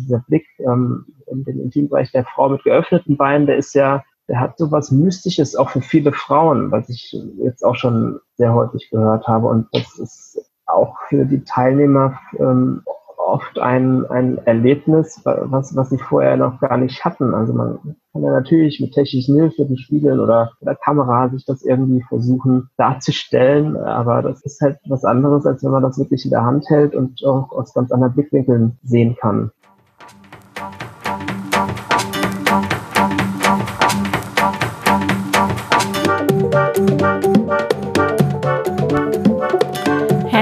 dieser Blick ähm, in den Intimbereich der Frau mit geöffneten Beinen, der ist ja, der hat so was Mystisches auch für viele Frauen, was ich jetzt auch schon sehr häufig gehört habe. Und das ist auch für die Teilnehmer ähm, oft ein, ein Erlebnis, was, was sie vorher noch gar nicht hatten. Also man kann ja natürlich mit technischen Hilfen, Spiegeln oder der Kamera sich das irgendwie versuchen darzustellen, aber das ist halt was anderes, als wenn man das wirklich in der Hand hält und auch aus ganz anderen Blickwinkeln sehen kann.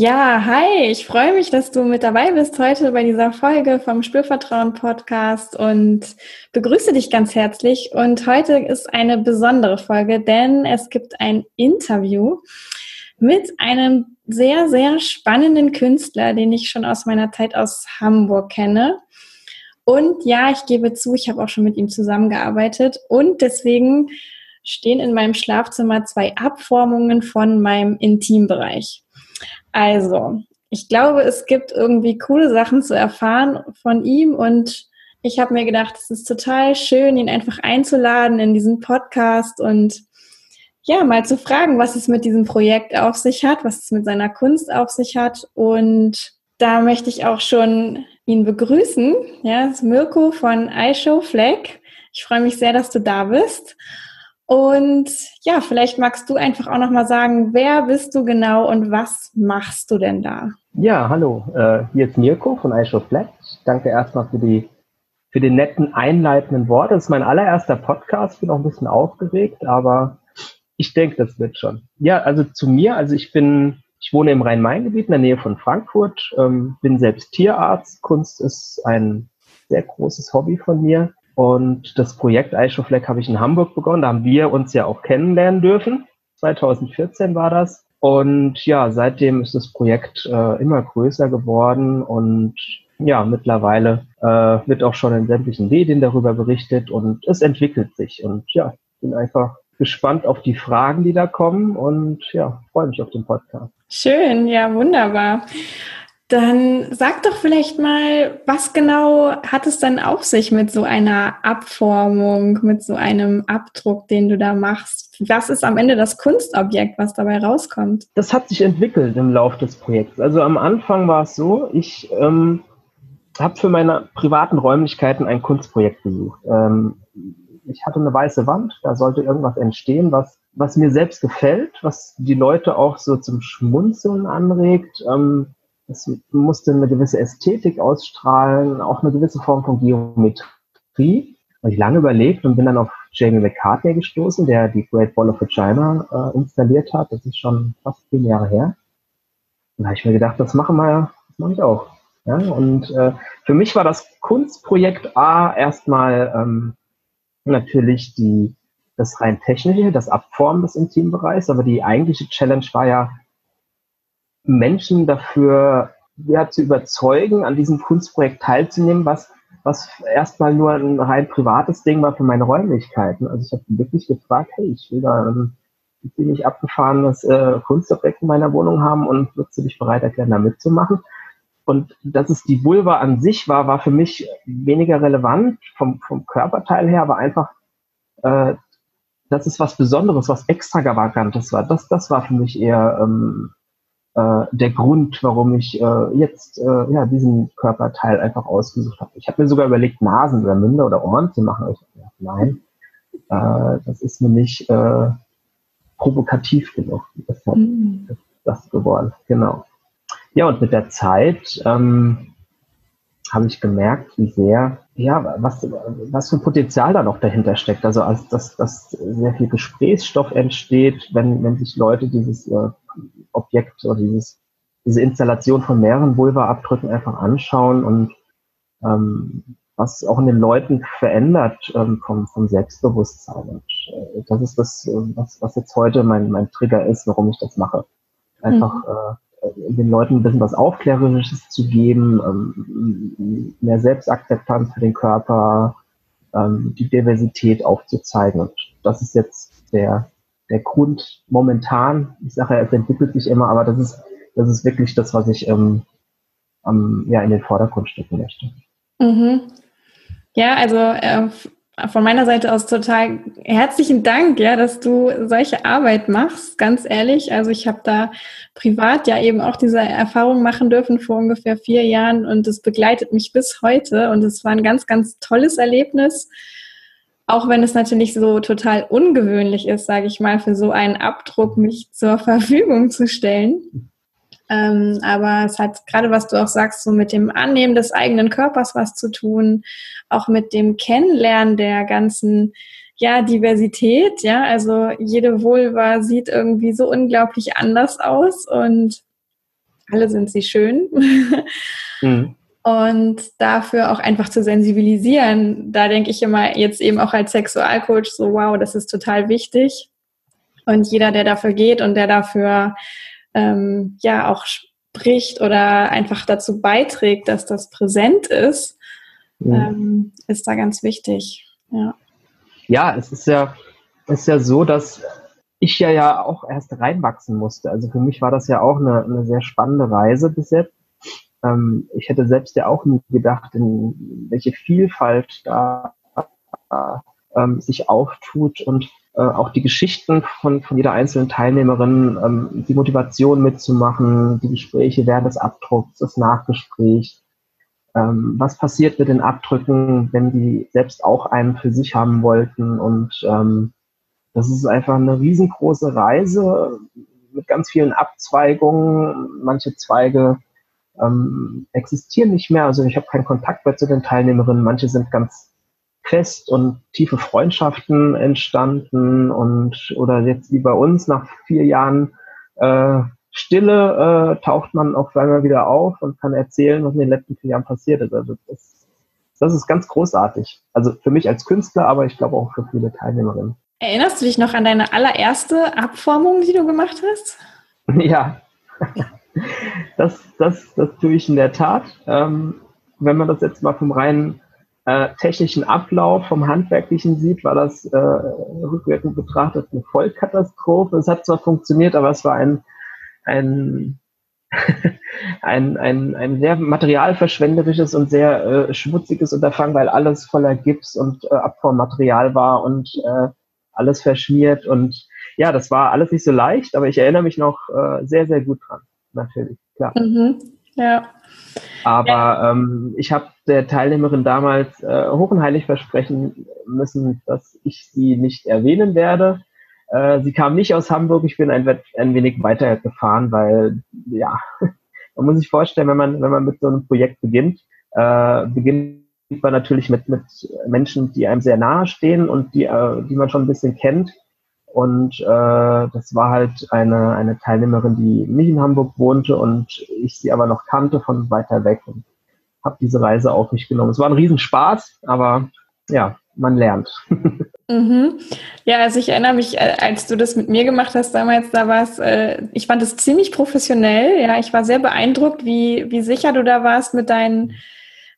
Ja, hi, ich freue mich, dass du mit dabei bist heute bei dieser Folge vom Spürvertrauen Podcast und begrüße dich ganz herzlich. Und heute ist eine besondere Folge, denn es gibt ein Interview mit einem sehr, sehr spannenden Künstler, den ich schon aus meiner Zeit aus Hamburg kenne. Und ja, ich gebe zu, ich habe auch schon mit ihm zusammengearbeitet und deswegen stehen in meinem Schlafzimmer zwei Abformungen von meinem Intimbereich. Also, ich glaube, es gibt irgendwie coole Sachen zu erfahren von ihm und ich habe mir gedacht, es ist total schön, ihn einfach einzuladen in diesen Podcast und ja, mal zu fragen, was es mit diesem Projekt auf sich hat, was es mit seiner Kunst auf sich hat. Und da möchte ich auch schon ihn begrüßen. Ja, das ist Mirko von iShow Flag. Ich freue mich sehr, dass du da bist. Und ja, vielleicht magst du einfach auch noch mal sagen, wer bist du genau und was machst du denn da? Ja, hallo, äh, hier ist Mirko von iShow Flat. Danke erstmal für die für den netten einleitenden Worte. Das ist mein allererster Podcast, bin auch ein bisschen aufgeregt, aber ich denke, das wird schon. Ja, also zu mir, also ich bin, ich wohne im Rhein-Main-Gebiet in der Nähe von Frankfurt, ähm, bin selbst Tierarzt. Kunst ist ein sehr großes Hobby von mir. Und das Projekt Eichhofleck habe ich in Hamburg begonnen. Da haben wir uns ja auch kennenlernen dürfen. 2014 war das. Und ja, seitdem ist das Projekt äh, immer größer geworden und ja, mittlerweile äh, wird auch schon in sämtlichen Medien darüber berichtet und es entwickelt sich. Und ja, ich bin einfach gespannt auf die Fragen, die da kommen und ja, freue mich auf den Podcast. Schön, ja, wunderbar. Dann sag doch vielleicht mal, was genau hat es dann auf sich mit so einer Abformung, mit so einem Abdruck, den du da machst? Was ist am Ende das Kunstobjekt, was dabei rauskommt? Das hat sich entwickelt im Laufe des Projekts. Also am Anfang war es so, ich ähm, habe für meine privaten Räumlichkeiten ein Kunstprojekt gesucht. Ähm, ich hatte eine weiße Wand, da sollte irgendwas entstehen, was, was mir selbst gefällt, was die Leute auch so zum Schmunzeln anregt. Ähm, es musste eine gewisse Ästhetik ausstrahlen, auch eine gewisse Form von Geometrie. Habe ich lange überlegt und bin dann auf Jamie McCartney gestoßen, der die Great Wall of Vagina äh, installiert hat. Das ist schon fast zehn Jahre her. Und da habe ich mir gedacht, das machen wir, das mache ich auch. Ja, und äh, für mich war das Kunstprojekt A erstmal ähm, natürlich die, das rein technische, das Abformen des Intimbereichs, aber die eigentliche Challenge war ja, Menschen dafür ja, zu überzeugen, an diesem Kunstprojekt teilzunehmen, was, was erstmal nur ein rein privates Ding war für meine Räumlichkeiten. Also ich habe wirklich gefragt, hey, ich will da ein ziemlich abgefahrenes äh, Kunstobjekt in meiner Wohnung haben und würdest du dich bereit erklären, da mitzumachen? Und dass es die Vulva an sich war, war für mich weniger relevant vom, vom Körperteil her, aber einfach, äh, dass es was Besonderes, was extravagantes war. Das, das war für mich eher ähm, äh, der Grund, warum ich äh, jetzt äh, ja, diesen Körperteil einfach ausgesucht habe. Ich habe mir sogar überlegt, Nasen oder Münder oder Ohren zu machen. Ich dachte, nein, äh, das ist mir nicht äh, provokativ genug. Deshalb mhm. ist das geworden, genau. Ja, und mit der Zeit ähm, habe ich gemerkt, wie sehr, ja, was, was für ein Potenzial da noch dahinter steckt. Also, als dass, dass sehr viel Gesprächsstoff entsteht, wenn, wenn sich Leute dieses äh, Objekt oder dieses, diese Installation von mehreren Vulva-Abdrücken einfach anschauen und ähm, was auch in den Leuten verändert ähm, vom, vom Selbstbewusstsein. Und äh, das ist das, was, was jetzt heute mein, mein Trigger ist, warum ich das mache. Einfach mhm. äh, den Leuten ein bisschen was Aufklärerisches zu geben, ähm, mehr Selbstakzeptanz für den Körper, ähm, die Diversität aufzuzeigen. Und das ist jetzt der, der Grund momentan. Ich sage ja, es entwickelt sich immer, aber das ist, das ist wirklich das, was ich ähm, ähm, ja, in den Vordergrund stecken möchte. Mhm. Ja, also äh, von meiner Seite aus total herzlichen Dank, ja, dass du solche Arbeit machst, ganz ehrlich. Also ich habe da privat ja eben auch diese Erfahrung machen dürfen vor ungefähr vier Jahren und es begleitet mich bis heute und es war ein ganz, ganz tolles Erlebnis. Auch wenn es natürlich so total ungewöhnlich ist, sage ich mal, für so einen Abdruck mich zur Verfügung zu stellen. Ähm, aber es hat gerade, was du auch sagst, so mit dem Annehmen des eigenen Körpers was zu tun, auch mit dem Kennenlernen der ganzen ja, Diversität, ja, also jede Vulva sieht irgendwie so unglaublich anders aus und alle sind sie schön. mhm. Und dafür auch einfach zu sensibilisieren, da denke ich immer jetzt eben auch als Sexualcoach so, wow, das ist total wichtig. Und jeder, der dafür geht und der dafür ähm, ja auch spricht oder einfach dazu beiträgt, dass das präsent ist, ja. ähm, ist da ganz wichtig. Ja. ja, es ist ja, ist ja so, dass ich ja ja auch erst reinwachsen musste. Also für mich war das ja auch eine, eine sehr spannende Reise bis jetzt. Ähm, ich hätte selbst ja auch nie gedacht, in welche Vielfalt da ähm, sich auftut und äh, auch die Geschichten von, von jeder einzelnen Teilnehmerin, ähm, die Motivation mitzumachen, die Gespräche während des Abdrucks, das Nachgespräch, ähm, was passiert mit den Abdrücken, wenn die selbst auch einen für sich haben wollten und ähm, das ist einfach eine riesengroße Reise mit ganz vielen Abzweigungen. Manche Zweige ähm, existieren nicht mehr. Also ich habe keinen Kontakt mehr zu den Teilnehmerinnen. Manche sind ganz fest und tiefe Freundschaften entstanden und oder jetzt wie bei uns nach vier Jahren äh, Stille äh, taucht man auf einmal wieder auf und kann erzählen, was in den letzten vier Jahren passiert ist. Also das, das ist ganz großartig. Also für mich als Künstler, aber ich glaube auch für viele Teilnehmerinnen. Erinnerst du dich noch an deine allererste Abformung, die du gemacht hast? Ja, das, das, das tue ich in der Tat. Ähm, wenn man das jetzt mal vom reinen äh, technischen Ablauf, vom Handwerklichen sieht, war das äh, rückwirkend betrachtet eine Vollkatastrophe. Es hat zwar funktioniert, aber es war ein, ein, ein, ein, ein sehr materialverschwenderisches und sehr äh, schmutziges Unterfangen, weil alles voller Gips und äh, Abformmaterial war und äh, alles verschmiert und ja, das war alles nicht so leicht, aber ich erinnere mich noch äh, sehr, sehr gut dran, natürlich, klar. Mhm. Ja. Aber ähm, ich habe der Teilnehmerin damals äh, hoch und heilig versprechen müssen, dass ich sie nicht erwähnen werde. Äh, sie kam nicht aus Hamburg, ich bin ein, ein wenig weiter gefahren, weil ja, man muss sich vorstellen, wenn man, wenn man mit so einem Projekt beginnt, äh, beginnt man natürlich mit, mit Menschen, die einem sehr nahe stehen und die, äh, die man schon ein bisschen kennt. Und äh, das war halt eine, eine Teilnehmerin, die nicht in Hamburg wohnte und ich sie aber noch kannte von weiter weg und habe diese Reise auf mich genommen. Es war ein Riesenspaß, aber ja, man lernt. Mhm. Ja, also ich erinnere mich, äh, als du das mit mir gemacht hast damals, da war es, äh, ich fand es ziemlich professionell. Ja, ich war sehr beeindruckt, wie, wie sicher du da warst mit deinen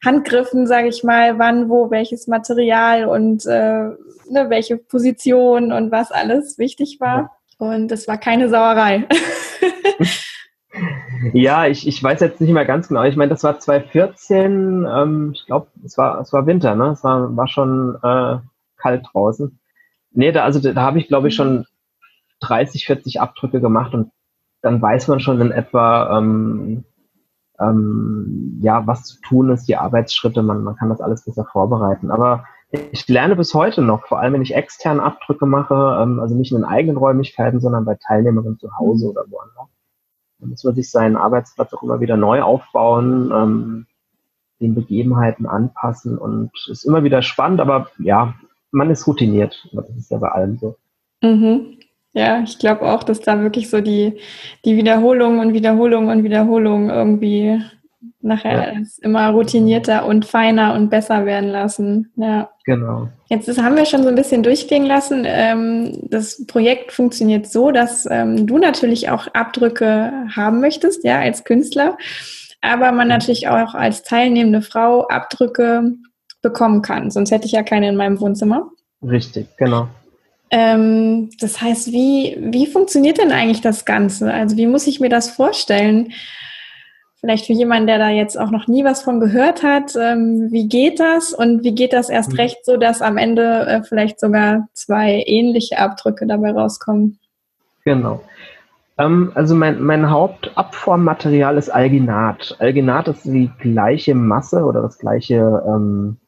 Handgriffen, sage ich mal, wann, wo, welches Material und äh, ne, welche Position und was alles wichtig war. Und es war keine Sauerei. ja, ich, ich weiß jetzt nicht mehr ganz genau. Ich meine, das war 2014, ähm, ich glaube, es war, es war Winter, ne? Es war, war schon äh, kalt draußen. Nee, da, also da, da habe ich, glaube ich, schon 30, 40 Abdrücke gemacht und dann weiß man schon in etwa, ähm, ähm, ja, was zu tun ist, die Arbeitsschritte, man, man kann das alles besser vorbereiten. Aber ich lerne bis heute noch, vor allem wenn ich extern Abdrücke mache, ähm, also nicht in den eigenen Räumlichkeiten, sondern bei Teilnehmerinnen zu Hause oder woanders. Da muss man sich seinen Arbeitsplatz auch immer wieder neu aufbauen, ähm, den Begebenheiten anpassen und ist immer wieder spannend, aber ja, man ist routiniert. Das ist ja bei allem so. Mhm. Ja, ich glaube auch, dass da wirklich so die, die Wiederholung und Wiederholung und Wiederholung irgendwie nachher ja. immer routinierter und feiner und besser werden lassen. Ja. Genau. Jetzt ist, haben wir schon so ein bisschen durchklingen lassen. Ähm, das Projekt funktioniert so, dass ähm, du natürlich auch Abdrücke haben möchtest, ja, als Künstler, aber man natürlich auch als teilnehmende Frau Abdrücke bekommen kann. Sonst hätte ich ja keine in meinem Wohnzimmer. Richtig, genau. Ähm, das heißt, wie, wie funktioniert denn eigentlich das Ganze? Also wie muss ich mir das vorstellen? Vielleicht für jemanden, der da jetzt auch noch nie was von gehört hat, ähm, wie geht das und wie geht das erst mhm. recht so, dass am Ende äh, vielleicht sogar zwei ähnliche Abdrücke dabei rauskommen? Genau. Ähm, also mein, mein Hauptabformmaterial ist Alginat. Alginat ist die gleiche Masse oder das gleiche, ähm,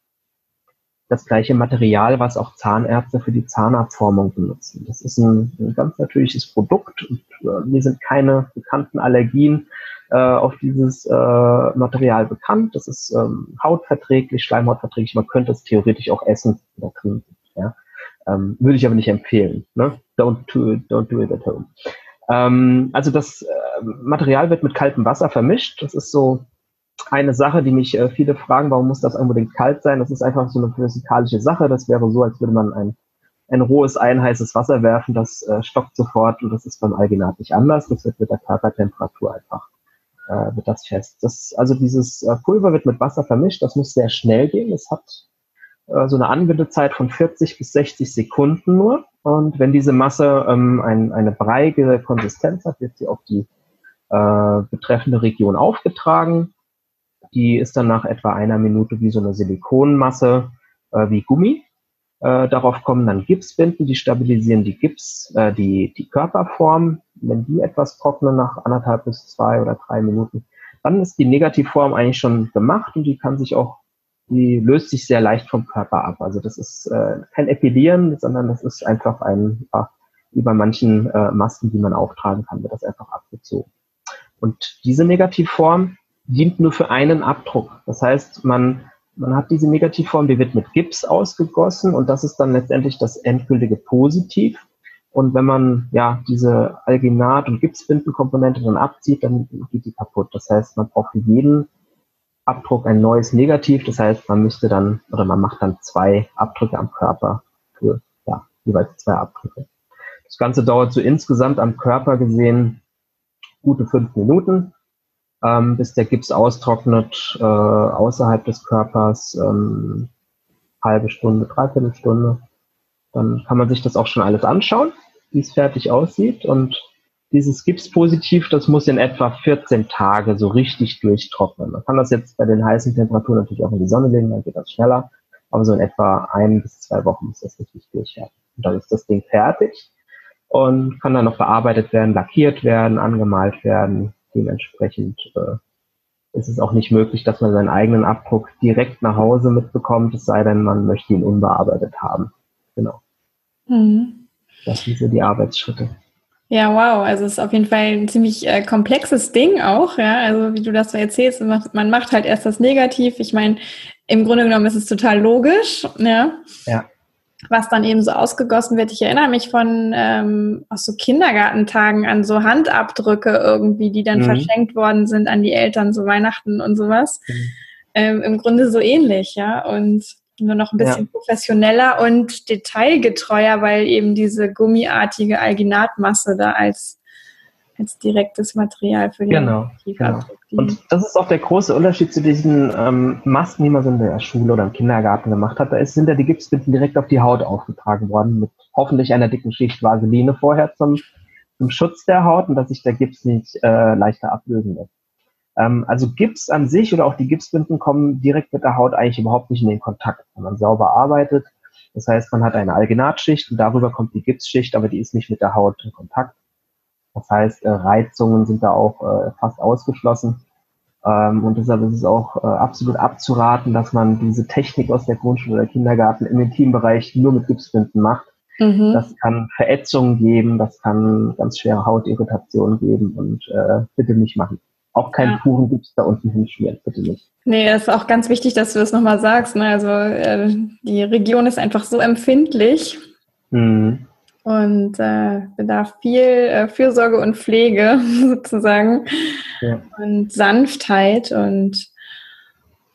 das gleiche Material, was auch Zahnärzte für die Zahnabformung benutzen. Das ist ein, ein ganz natürliches Produkt und äh, mir sind keine bekannten Allergien äh, auf dieses äh, Material bekannt. Das ist ähm, hautverträglich, schleimhautverträglich. Man könnte es theoretisch auch essen oder trinken. Ja? Ähm, würde ich aber nicht empfehlen. Ne? Don't, do don't do it at home. Ähm, also das äh, Material wird mit kaltem Wasser vermischt. Das ist so eine Sache, die mich äh, viele fragen, warum muss das unbedingt kalt sein? Das ist einfach so eine physikalische Sache. Das wäre so, als würde man ein, ein rohes Ei heißes Wasser werfen. Das äh, stockt sofort und das ist beim Alginat nicht anders. Das wird mit der Körpertemperatur einfach äh, wird das fest. Das, also dieses äh, Pulver wird mit Wasser vermischt, das muss sehr schnell gehen. Es hat äh, so eine Anwendezeit von 40 bis 60 Sekunden nur. Und wenn diese Masse ähm, ein, eine breiige Konsistenz hat, wird sie auf die äh, betreffende Region aufgetragen. Die ist dann nach etwa einer Minute wie so eine Silikonmasse äh, wie Gummi. Äh, darauf kommen dann Gipsbinden, die stabilisieren die Gips, äh, die, die Körperform. Wenn die etwas trocknen nach anderthalb bis zwei oder drei Minuten, dann ist die Negativform eigentlich schon gemacht und die kann sich auch, die löst sich sehr leicht vom Körper ab. Also das ist äh, kein Epilieren, sondern das ist einfach ein, wie bei manchen äh, Masken, die man auftragen kann, wird das einfach abgezogen. Und diese Negativform dient nur für einen Abdruck. Das heißt, man man hat diese Negativform, die wird mit Gips ausgegossen und das ist dann letztendlich das endgültige Positiv. Und wenn man ja diese Alginat- und Gipsbindenkomponente dann abzieht, dann geht die kaputt. Das heißt, man braucht für jeden Abdruck ein neues Negativ. Das heißt, man müsste dann oder man macht dann zwei Abdrücke am Körper für ja, jeweils zwei Abdrücke. Das Ganze dauert so insgesamt am Körper gesehen gute fünf Minuten ähm, bis der Gips austrocknet äh, außerhalb des Körpers, ähm, halbe Stunde, dreiviertel Stunde. Dann kann man sich das auch schon alles anschauen, wie es fertig aussieht. Und dieses Gipspositiv, das muss in etwa 14 Tage so richtig durchtrocknen. Man kann das jetzt bei den heißen Temperaturen natürlich auch in die Sonne legen, dann geht das schneller. Aber so in etwa ein bis zwei Wochen muss das richtig durchhärten. Und dann ist das Ding fertig und kann dann noch bearbeitet werden, lackiert werden, angemalt werden, Dementsprechend äh, ist es auch nicht möglich, dass man seinen eigenen Abdruck direkt nach Hause mitbekommt, es sei denn, man möchte ihn unbearbeitet haben. Genau. Mhm. Das sind so die Arbeitsschritte. Ja, wow. Also es ist auf jeden Fall ein ziemlich äh, komplexes Ding auch, ja. Also wie du das so erzählst, man macht halt erst das Negativ. Ich meine, im Grunde genommen ist es total logisch, ja. Ja was dann eben so ausgegossen wird. Ich erinnere mich von ähm, aus so Kindergartentagen an so Handabdrücke irgendwie, die dann mhm. verschenkt worden sind an die Eltern, so Weihnachten und sowas. Mhm. Ähm, Im Grunde so ähnlich, ja. Und nur noch ein bisschen ja. professionener und detailgetreuer, weil eben diese gummiartige Alginatmasse da als als direktes Material für den genau, genau. Und das ist auch der große Unterschied zu diesen ähm, Masken, die man so in der Schule oder im Kindergarten gemacht hat. Da ist, sind ja die Gipsbinden direkt auf die Haut aufgetragen worden, mit hoffentlich einer dicken Schicht Vaseline vorher zum, zum Schutz der Haut und dass sich der Gips nicht äh, leichter ablösen lässt. Ähm, also Gips an sich oder auch die Gipsbinden kommen direkt mit der Haut eigentlich überhaupt nicht in den Kontakt, wenn man sauber arbeitet. Das heißt, man hat eine Alginatschicht und darüber kommt die Gipsschicht, aber die ist nicht mit der Haut in Kontakt. Das heißt, äh, Reizungen sind da auch äh, fast ausgeschlossen. Ähm, und deshalb ist es auch äh, absolut abzuraten, dass man diese Technik aus der Grundschule oder Kindergarten im Intimbereich nur mit Gipsbinden macht. Mhm. Das kann Verätzungen geben, das kann ganz schwere Hautirritationen geben und äh, bitte nicht machen. Auch keinen ja. puren Gips da unten hinschmieren, bitte nicht. Nee, das ist auch ganz wichtig, dass du das nochmal sagst. Ne? Also äh, die Region ist einfach so empfindlich. Mhm. Und äh, bedarf viel äh, Fürsorge und Pflege sozusagen ja. und Sanftheit und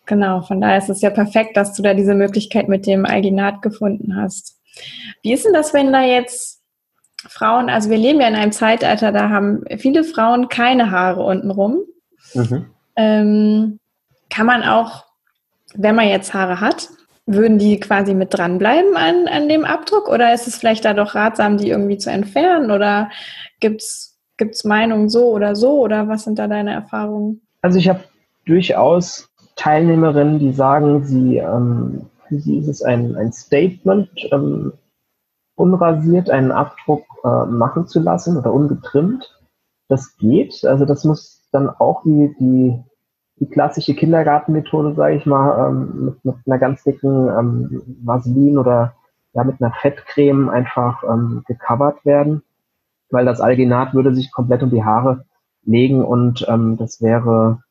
genau, von daher ist es ja perfekt, dass du da diese Möglichkeit mit dem Alginat gefunden hast. Wie ist denn das, wenn da jetzt Frauen, also wir leben ja in einem Zeitalter, da haben viele Frauen keine Haare untenrum. Mhm. Ähm, kann man auch, wenn man jetzt Haare hat, würden die quasi mit dranbleiben an, an dem Abdruck oder ist es vielleicht da doch ratsam, die irgendwie zu entfernen oder gibt es Meinungen so oder so oder was sind da deine Erfahrungen? Also ich habe durchaus Teilnehmerinnen, die sagen, sie, ähm, für sie ist es ein, ein Statement, ähm, unrasiert einen Abdruck äh, machen zu lassen oder ungetrimmt. Das geht, also das muss dann auch wie die die klassische Kindergartenmethode, sage ich mal, ähm, mit, mit einer ganz dicken ähm, Vaseline oder ja mit einer Fettcreme einfach ähm, gecovert werden, weil das Alginat würde sich komplett um die Haare legen und ähm, das wäre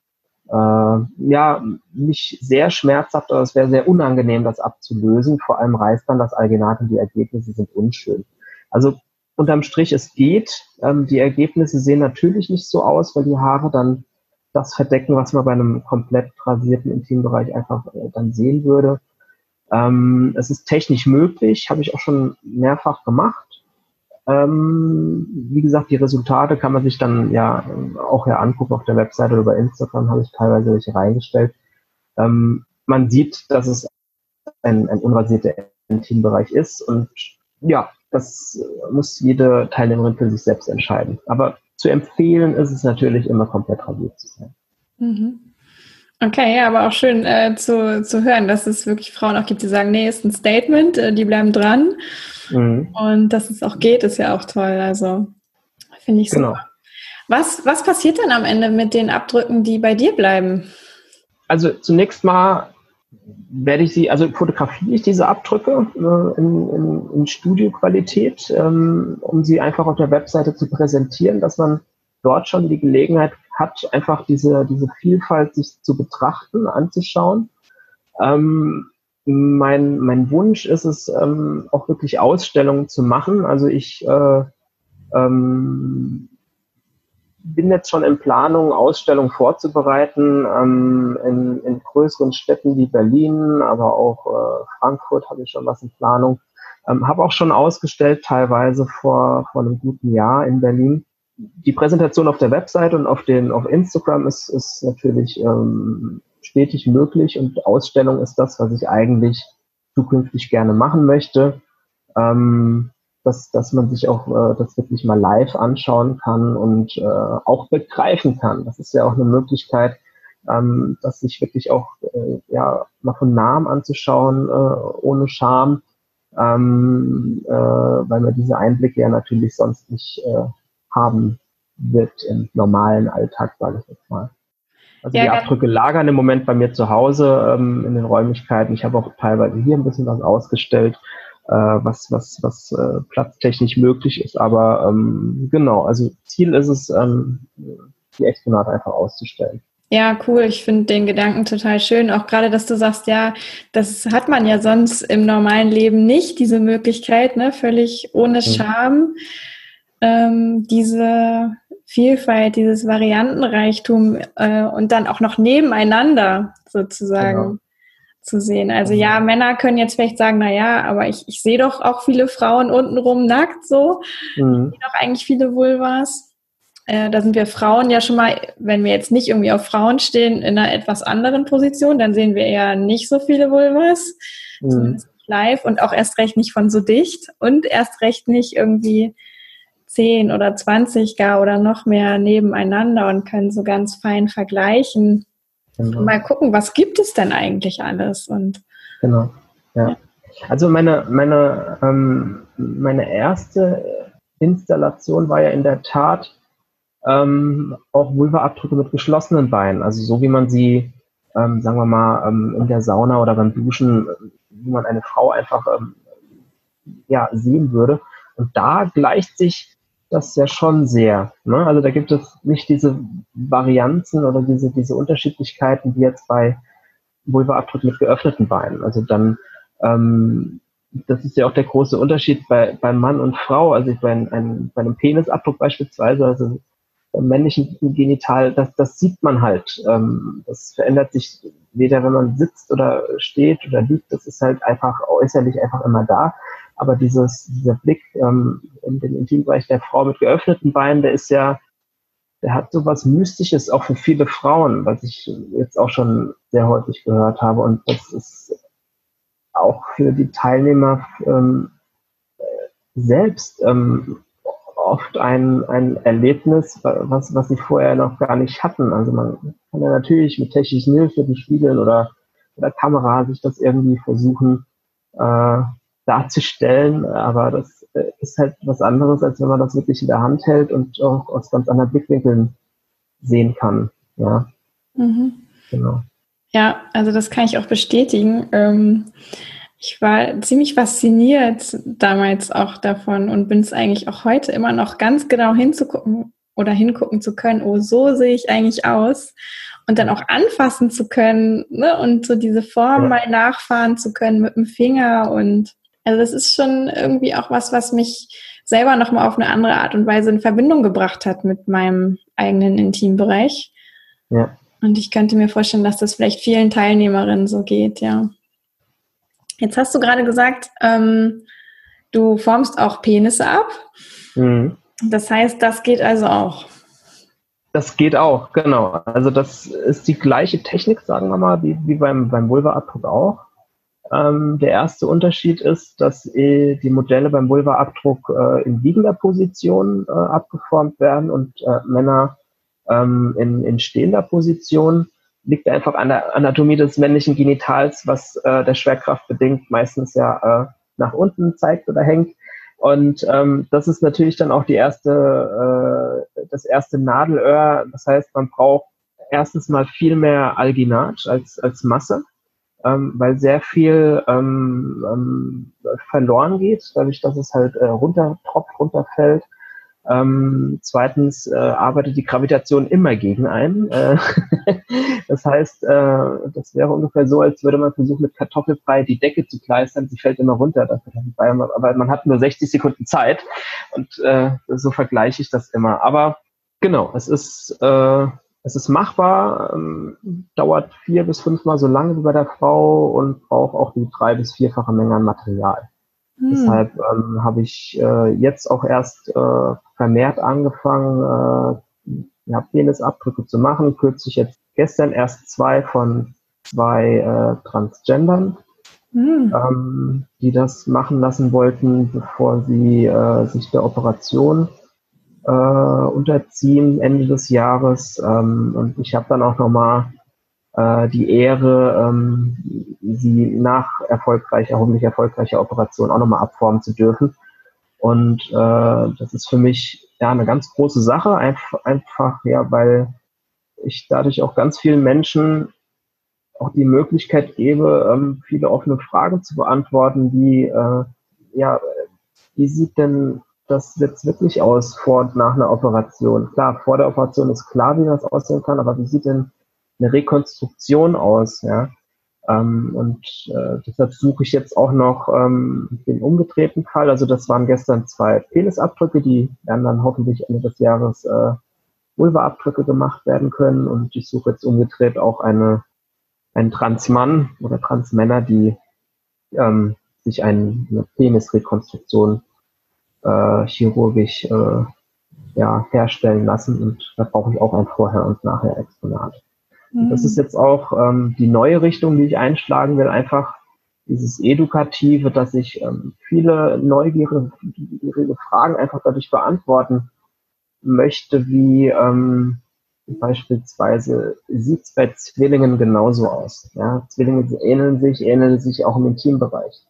äh, ja nicht sehr schmerzhaft, aber es wäre sehr unangenehm, das abzulösen. Vor allem reißt dann das Alginat und die Ergebnisse sind unschön. Also unterm Strich, es geht. Ähm, die Ergebnisse sehen natürlich nicht so aus, weil die Haare dann das verdecken, was man bei einem komplett rasierten Intimbereich einfach äh, dann sehen würde. Ähm, es ist technisch möglich, habe ich auch schon mehrfach gemacht. Ähm, wie gesagt, die Resultate kann man sich dann ja auch ja angucken auf der Webseite oder bei Instagram habe ich teilweise welche reingestellt. Ähm, man sieht, dass es ein, ein unrasierter Intimbereich ist und ja, das muss jede Teilnehmerin für sich selbst entscheiden. Aber zu empfehlen ist es natürlich immer komplett rasiert zu sein. Mhm. Okay, ja, aber auch schön äh, zu, zu hören, dass es wirklich Frauen auch gibt, die sagen, nee, ist ein Statement, äh, die bleiben dran. Mhm. Und dass es auch geht, ist ja auch toll. Also finde ich genau. super. Was, was passiert dann am Ende mit den Abdrücken, die bei dir bleiben? Also zunächst mal werde ich sie, also fotografiere ich diese Abdrücke äh, in, in, in Studioqualität, ähm, um sie einfach auf der Webseite zu präsentieren, dass man dort schon die Gelegenheit hat, einfach diese, diese Vielfalt sich zu betrachten, anzuschauen. Ähm, mein, mein Wunsch ist es, ähm, auch wirklich Ausstellungen zu machen. Also ich äh, ähm, bin jetzt schon in Planung, Ausstellungen vorzubereiten ähm, in, in größeren Städten wie Berlin, aber auch äh, Frankfurt habe ich schon was in Planung. Ähm, habe auch schon ausgestellt, teilweise vor, vor einem guten Jahr in Berlin. Die Präsentation auf der Website und auf, den, auf Instagram ist, ist natürlich ähm, stetig möglich und Ausstellung ist das, was ich eigentlich zukünftig gerne machen möchte. Ähm, dass, dass man sich auch äh, das wirklich mal live anschauen kann und äh, auch begreifen kann. Das ist ja auch eine Möglichkeit, ähm, das sich wirklich auch äh, ja mal von Namen anzuschauen, äh, ohne Scham, ähm, äh, weil man diese Einblicke ja natürlich sonst nicht äh, haben wird im normalen Alltag, sage ich jetzt mal. Also ja, die Abdrücke lagern im Moment bei mir zu Hause ähm, in den Räumlichkeiten. Ich habe auch teilweise hier ein bisschen was ausgestellt was, was, was äh, platztechnisch möglich ist. Aber ähm, genau, also Ziel ist es, ähm, die Exponate einfach auszustellen. Ja, cool. Ich finde den Gedanken total schön. Auch gerade, dass du sagst, ja, das hat man ja sonst im normalen Leben nicht, diese Möglichkeit, ne, völlig ohne Scham, ähm, diese Vielfalt, dieses Variantenreichtum äh, und dann auch noch nebeneinander sozusagen. Genau zu sehen. Also ja, Männer können jetzt vielleicht sagen, na ja, aber ich, ich sehe doch auch viele Frauen untenrum nackt so. Mhm. Ich sehe doch eigentlich viele Vulvas. Äh, da sind wir Frauen ja schon mal, wenn wir jetzt nicht irgendwie auf Frauen stehen, in einer etwas anderen Position, dann sehen wir eher nicht so viele Vulvas. Mhm. Live und auch erst recht nicht von so dicht und erst recht nicht irgendwie zehn oder zwanzig gar oder noch mehr nebeneinander und können so ganz fein vergleichen. Genau. Mal gucken, was gibt es denn eigentlich alles? Und genau, ja. Also meine, meine, ähm, meine erste Installation war ja in der Tat ähm, auch Vulva-Abdrücke mit geschlossenen Beinen. Also so wie man sie, ähm, sagen wir mal, ähm, in der Sauna oder beim Duschen, wie man eine Frau einfach ähm, ja, sehen würde. Und da gleicht sich das ja schon sehr. Ne? Also da gibt es nicht diese Varianzen oder diese, diese Unterschiedlichkeiten, wie jetzt bei Vulva-Abdruck mit geöffneten Beinen. Also dann ähm, das ist ja auch der große Unterschied bei, bei Mann und Frau. Also bei, einem, bei einem Penisabdruck beispielsweise, also beim männlichen Genital, das, das sieht man halt. Ähm, das verändert sich weder, wenn man sitzt oder steht oder liegt. Das ist halt einfach äußerlich einfach immer da. Aber dieses, dieser Blick ähm, in den Intimbereich der Frau mit geöffneten Beinen, der ist ja, der hat so was Mystisches auch für viele Frauen, was ich jetzt auch schon sehr häufig gehört habe. Und das ist auch für die Teilnehmer ähm, selbst ähm, oft ein, ein Erlebnis, was, was sie vorher noch gar nicht hatten. Also man kann ja natürlich mit technischen Hilfe, Spiegeln oder, oder Kamera sich das irgendwie versuchen äh, darzustellen, aber das äh, ist halt was anderes, als wenn man das wirklich in der Hand hält und auch aus ganz anderen Blickwinkeln sehen kann. Ja. Mhm. Genau. Ja, also das kann ich auch bestätigen. Ähm, ich war ziemlich fasziniert damals auch davon und bin es eigentlich auch heute immer noch ganz genau hinzugucken oder hingucken zu können, oh, so sehe ich eigentlich aus. Und dann auch anfassen zu können ne? und so diese Form ja. mal nachfahren zu können mit dem Finger. Und also das ist schon irgendwie auch was, was mich selber nochmal auf eine andere Art und Weise in Verbindung gebracht hat mit meinem eigenen Intimbereich. Ja. Und ich könnte mir vorstellen, dass das vielleicht vielen Teilnehmerinnen so geht, ja. Jetzt hast du gerade gesagt, ähm, du formst auch Penisse ab. Mhm. Das heißt, das geht also auch. Das geht auch, genau. Also das ist die gleiche Technik, sagen wir mal, wie, wie beim, beim Vulva-Abdruck auch. Ähm, der erste Unterschied ist, dass äh, die Modelle beim Vulva-Abdruck äh, in liegender Position äh, abgeformt werden und äh, Männer ähm, in, in stehender Position liegt einfach an der Anatomie des männlichen Genitals, was äh, der Schwerkraft bedingt meistens ja nach unten zeigt oder hängt. Und ähm, das ist natürlich dann auch die erste, das erste Nadelöhr. Das heißt, man braucht erstens mal viel mehr Alginat als, als Masse, ähm, weil sehr viel ähm, ähm, verloren geht, dadurch, dass es halt äh, runtertropft, runterfällt. Ähm, zweitens äh, arbeitet die Gravitation immer gegen einen. Äh, das heißt, äh, das wäre ungefähr so, als würde man versuchen, mit Kartoffelbrei die Decke zu kleistern. Sie fällt immer runter, aber man hat nur 60 Sekunden Zeit. Und äh, so vergleiche ich das immer. Aber genau, es ist, äh, es ist machbar, ähm, dauert vier bis fünfmal so lange wie bei der Frau und braucht auch die drei bis vierfache Menge an Material. Hm. Deshalb ähm, habe ich äh, jetzt auch erst äh, vermehrt angefangen, äh, ja, Penisabdrücke zu machen. Kürzlich jetzt gestern erst zwei von zwei äh, Transgendern, hm. ähm, die das machen lassen wollten, bevor sie äh, sich der Operation äh, unterziehen Ende des Jahres. Ähm, und ich habe dann auch nochmal äh, die Ehre, ähm, sie nach erfolgreicher, hoffentlich erfolgreicher Operation auch nochmal abformen zu dürfen. Und äh, das ist für mich ja eine ganz große Sache, einfach, einfach ja, weil ich dadurch auch ganz vielen Menschen auch die Möglichkeit gebe, ähm, viele offene Fragen zu beantworten, wie äh, ja, wie sieht denn das jetzt wirklich aus vor und nach einer Operation? Klar, vor der Operation ist klar, wie das aussehen kann, aber wie sieht denn eine Rekonstruktion aus, ja. Ähm, und äh, deshalb suche ich jetzt auch noch ähm, den umgedrehten Fall. Also das waren gestern zwei Penisabdrücke, die werden dann hoffentlich Ende des Jahres äh, Vulva-Abdrücke gemacht werden können. Und ich suche jetzt umgedreht auch eine, einen Transmann oder Transmänner, die ähm, sich ein, eine Penisrekonstruktion äh, chirurgisch äh, ja, herstellen lassen. Und da brauche ich auch ein Vorher- und Nachher-Exponat. Mhm. Das ist jetzt auch ähm, die neue Richtung, die ich einschlagen will, einfach dieses Edukative, dass ich ähm, viele neugierige Fragen einfach dadurch beantworten möchte, wie ähm, beispielsweise sieht es bei Zwillingen genauso aus. Ja? Zwillinge ähneln sich, ähneln sich auch im Intimbereich.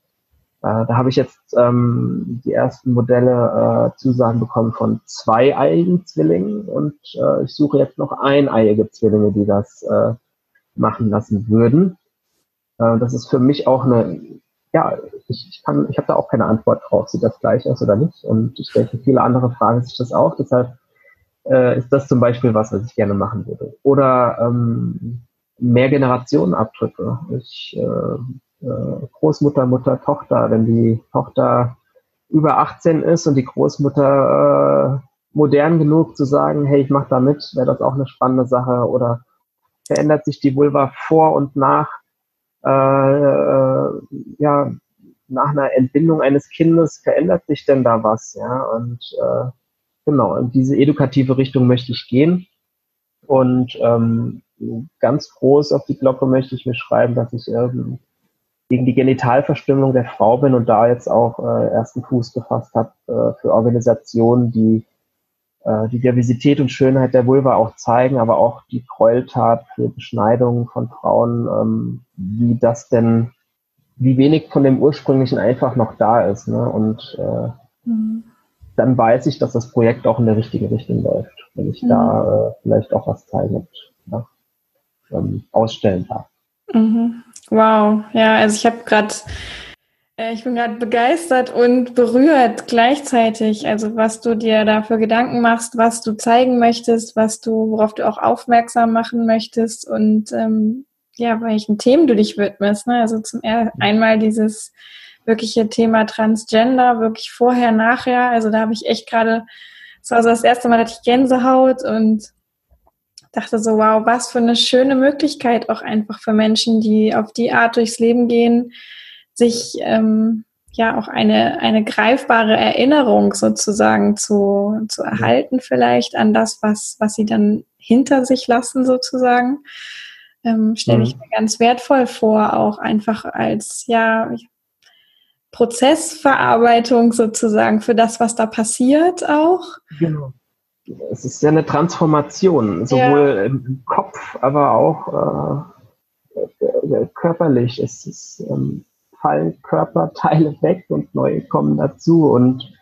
Äh, da habe ich jetzt ähm, die ersten Modelle äh, Zusagen bekommen von zweieiigen Zwillingen und äh, ich suche jetzt noch eineiige Zwillinge, die das äh, machen lassen würden. Äh, das ist für mich auch eine, ja, ich, ich kann, ich habe da auch keine Antwort drauf, sieht das gleich aus oder nicht. Und ich denke, viele andere fragen sich das auch. Deshalb äh, ist das zum Beispiel was, was ich gerne machen würde. Oder ähm, mehr Generationenabdrücke. Ich äh, Großmutter, Mutter, Tochter. Wenn die Tochter über 18 ist und die Großmutter äh, modern genug zu sagen, hey, ich mache da mit, wäre das auch eine spannende Sache. Oder verändert sich die Vulva vor und nach, äh, äh, ja, nach einer Entbindung eines Kindes, verändert sich denn da was? Ja, und äh, genau, in diese edukative Richtung möchte ich gehen. Und ähm, ganz groß auf die Glocke möchte ich mir schreiben, dass ich ähm, gegen die Genitalverstümmelung der Frau bin und da jetzt auch äh, ersten Fuß gefasst habe äh, für Organisationen, die äh, die Diversität und Schönheit der Vulva auch zeigen, aber auch die Gräueltat für Beschneidungen von Frauen, ähm, wie das denn, wie wenig von dem ursprünglichen einfach noch da ist. Ne? Und äh, mhm. dann weiß ich, dass das Projekt auch in der richtige Richtung läuft, wenn ich mhm. da äh, vielleicht auch was zeigen und ja, ähm, ausstellen darf. Mhm. Wow, ja, also ich habe gerade äh, ich bin gerade begeistert und berührt gleichzeitig. Also was du dir da für Gedanken machst, was du zeigen möchtest, was du, worauf du auch aufmerksam machen möchtest und ähm, ja, welchen Themen du dich widmest. Ne? Also zum einmal dieses wirkliche Thema Transgender, wirklich vorher, nachher. Also da habe ich echt gerade, das war so das erste Mal, dass ich Gänsehaut und dachte so, wow, was für eine schöne Möglichkeit auch einfach für Menschen, die auf die Art durchs Leben gehen, sich ähm, ja auch eine, eine greifbare Erinnerung sozusagen zu, zu erhalten, vielleicht an das, was, was sie dann hinter sich lassen, sozusagen. Ähm, Stelle ich mhm. mir ganz wertvoll vor, auch einfach als ja Prozessverarbeitung sozusagen für das, was da passiert auch. Genau. Es ist ja eine Transformation, sowohl ja. im Kopf, aber auch äh, körperlich. Es ist ähm, fallen Körperteile weg und neue kommen dazu. Und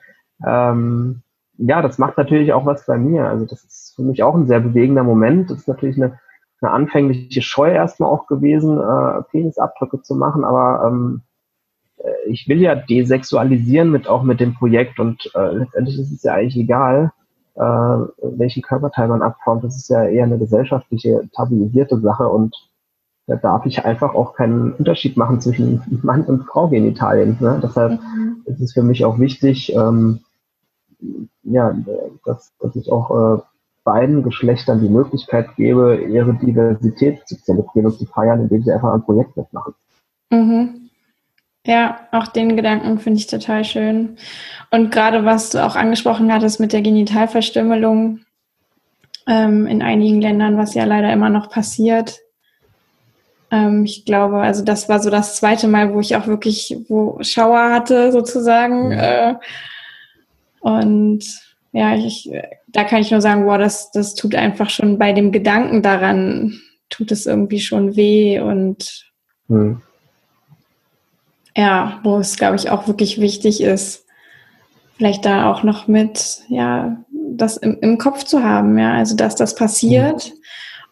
ähm, ja, das macht natürlich auch was bei mir. Also das ist für mich auch ein sehr bewegender Moment. Das ist natürlich eine, eine anfängliche Scheu erstmal auch gewesen, äh, Penisabdrücke zu machen, aber ähm, äh, ich will ja desexualisieren mit auch mit dem Projekt und äh, letztendlich ist es ja eigentlich egal, äh, welchen Körperteil man abformt. Das ist ja eher eine gesellschaftliche, tabuisierte Sache und da darf ich einfach auch keinen Unterschied machen zwischen Mann und Frau Genitalien. Ne? Deshalb mhm. ist es für mich auch wichtig, ähm, ja, dass, dass ich auch äh, beiden Geschlechtern die Möglichkeit gebe, ihre Diversität zu zelebrieren und zu feiern, indem sie einfach ein Projekt mitmachen. Mhm. Ja, auch den Gedanken finde ich total schön. Und gerade was du auch angesprochen hattest mit der Genitalverstümmelung ähm, in einigen Ländern, was ja leider immer noch passiert, ähm, ich glaube, also das war so das zweite Mal, wo ich auch wirklich, wo Schauer hatte sozusagen. Ja. Äh, und ja, ich, da kann ich nur sagen, boah, das, das tut einfach schon bei dem Gedanken daran, tut es irgendwie schon weh und mhm. Ja, wo es, glaube ich, auch wirklich wichtig ist, vielleicht da auch noch mit, ja, das im, im Kopf zu haben, ja, also dass das passiert mhm.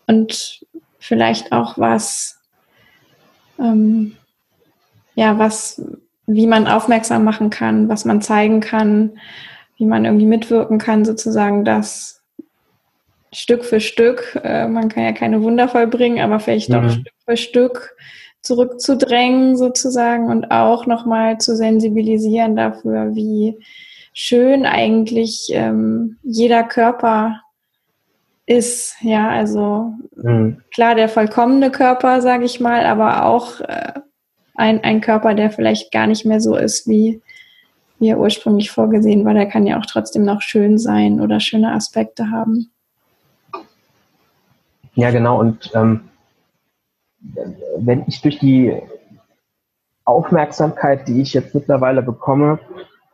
und vielleicht auch was ähm, ja, was, wie man aufmerksam machen kann, was man zeigen kann, wie man irgendwie mitwirken kann, sozusagen, dass Stück für Stück, äh, man kann ja keine Wunder vollbringen, aber vielleicht mhm. doch Stück für Stück zurückzudrängen sozusagen und auch nochmal zu sensibilisieren dafür, wie schön eigentlich ähm, jeder Körper ist. Ja, also mhm. klar, der vollkommene Körper, sage ich mal, aber auch äh, ein, ein Körper, der vielleicht gar nicht mehr so ist, wie, wie er ursprünglich vorgesehen war. Der kann ja auch trotzdem noch schön sein oder schöne Aspekte haben. Ja, genau. Und ähm, wenn ich durch die Aufmerksamkeit, die ich jetzt mittlerweile bekomme,